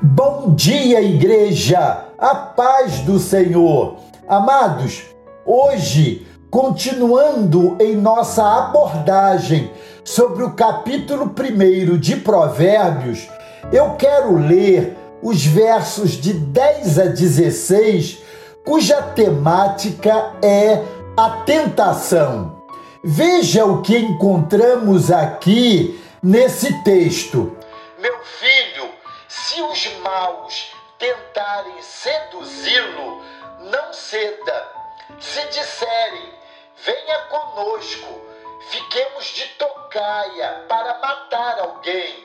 Bom dia, igreja! A paz do Senhor! Amados, hoje, continuando em nossa abordagem sobre o capítulo 1 de Provérbios, eu quero ler os versos de 10 a 16, cuja temática é a tentação. Veja o que encontramos aqui nesse texto. Os maus tentarem seduzi-lo, não ceda. Se disserem, venha conosco, fiquemos de tocaia para matar alguém.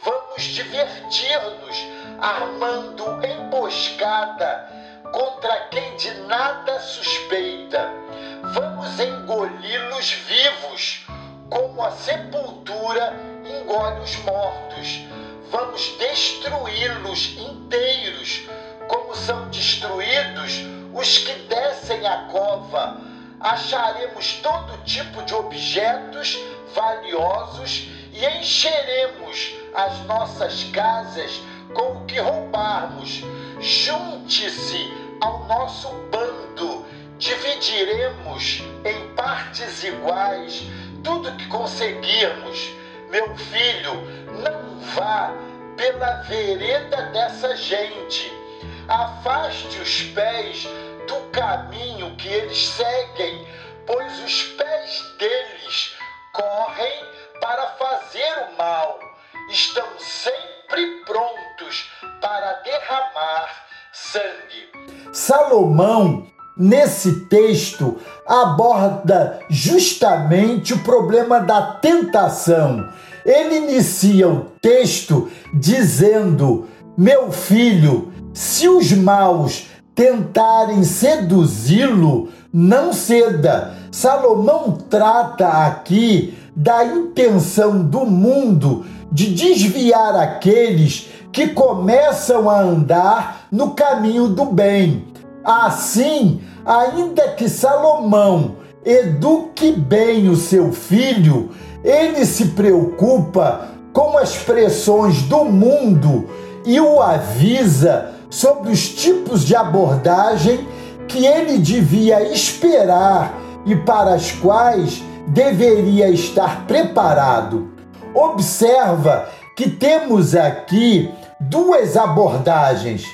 Vamos divertir-nos armando emboscada contra quem de nada suspeita. Vamos engoli-los vivos, como a sepultura engole os mortos. Vamos destruí-los inteiros, como são destruídos os que descem a cova. Acharemos todo tipo de objetos valiosos e encheremos as nossas casas com o que roubarmos. Junte-se ao nosso bando, dividiremos em partes iguais tudo que conseguirmos. Meu filho, não vá pela vereda dessa gente. Afaste os pés do caminho que eles seguem, pois os pés deles correm para fazer o mal. Estão sempre prontos para derramar sangue. Salomão, nesse texto, aborda justamente o problema da tentação. Ele inicia o texto dizendo: Meu filho, se os maus tentarem seduzi-lo, não ceda. Salomão trata aqui da intenção do mundo de desviar aqueles que começam a andar no caminho do bem. Assim, ainda que Salomão eduque bem o seu filho, ele se preocupa com as pressões do mundo e o avisa sobre os tipos de abordagem que ele devia esperar e para as quais deveria estar preparado. Observa que temos aqui duas abordagens.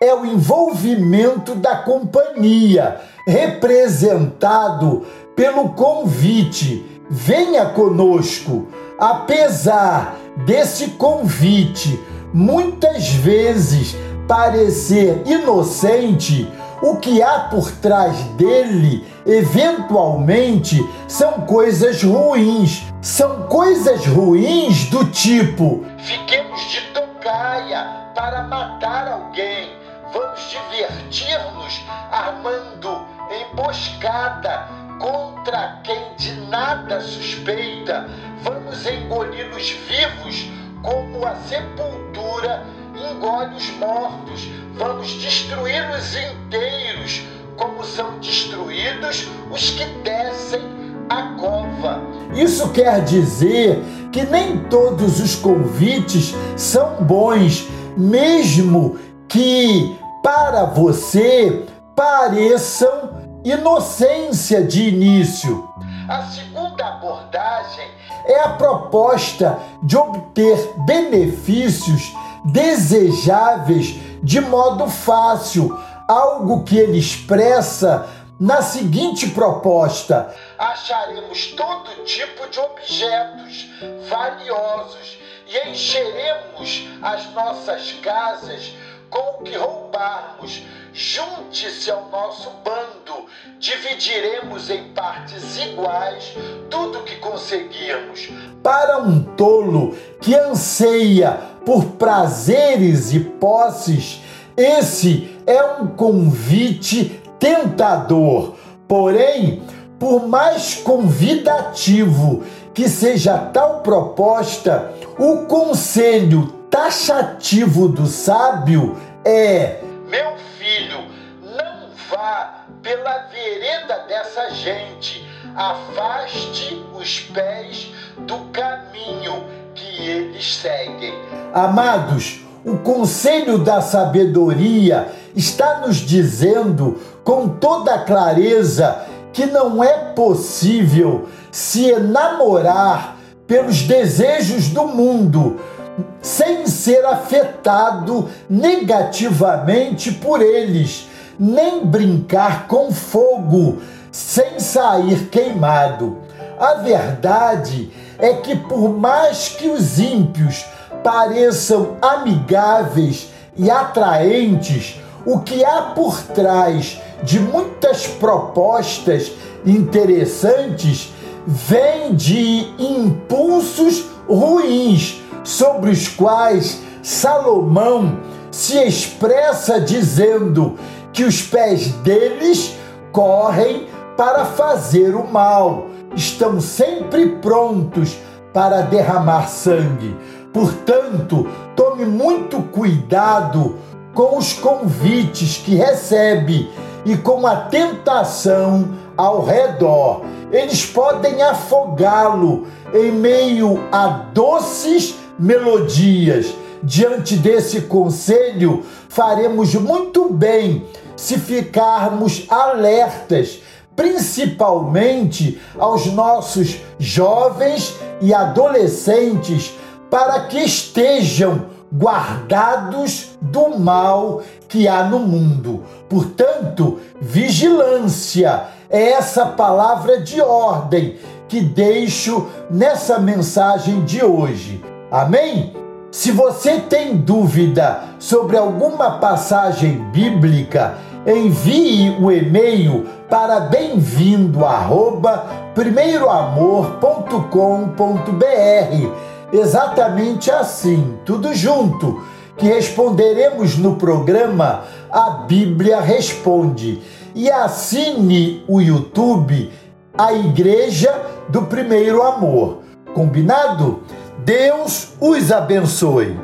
É o envolvimento da companhia, representado pelo convite: venha conosco. Apesar desse convite muitas vezes parecer inocente, o que há por trás dele, eventualmente, são coisas ruins. São coisas ruins do tipo: fiquemos de tocaia para matar alguém, vamos divertir-nos armando emboscada contra quem de nada suspeita, vamos engoli-los vivos como a sepultura engole os mortos, vamos destruí-los inteiros, como são destruídos os que descem a cova. Isso quer dizer que nem todos os convites são bons, mesmo que para você pareçam inocência de início. A segunda abordagem é a proposta de obter benefícios desejáveis de modo fácil, algo que ele expressa na seguinte proposta: acharemos todo tipo de objetos valiosos e encheremos as nossas casas com o que roubarmos. Junte-se ao nosso bando, dividiremos em partes iguais tudo que conseguirmos. Para um tolo que anseia por prazeres e posses, esse é um convite tentador. Porém, por mais convidativo que seja tal proposta, o conselho taxativo do sábio é: Meu filho, não vá pela vereda dessa gente, afaste os pés do caminho que eles seguem. Amados, o conselho da sabedoria está nos dizendo com toda clareza que não é possível se enamorar pelos desejos do mundo sem ser afetado negativamente por eles, nem brincar com fogo sem sair queimado. A verdade é que, por mais que os ímpios pareçam amigáveis e atraentes, o que há por trás de muitas propostas interessantes vem de impulsos ruins sobre os quais Salomão se expressa dizendo que os pés deles correm para fazer o mal, estão sempre prontos para derramar sangue. Portanto, tome muito cuidado com os convites que recebe e com a tentação ao redor. Eles podem afogá-lo em meio a doces melodias. Diante desse conselho, faremos muito bem se ficarmos alertas, principalmente aos nossos jovens e adolescentes, para que estejam guardados do mal que há no mundo. Portanto, vigilância é essa palavra de ordem que deixo nessa mensagem de hoje. Amém? Se você tem dúvida sobre alguma passagem bíblica, envie o um e-mail para bem-vindo primeiroamor.com.br. Exatamente assim, tudo junto, que responderemos no programa A Bíblia Responde. E assine o YouTube A Igreja do Primeiro Amor. Combinado? Deus os abençoe.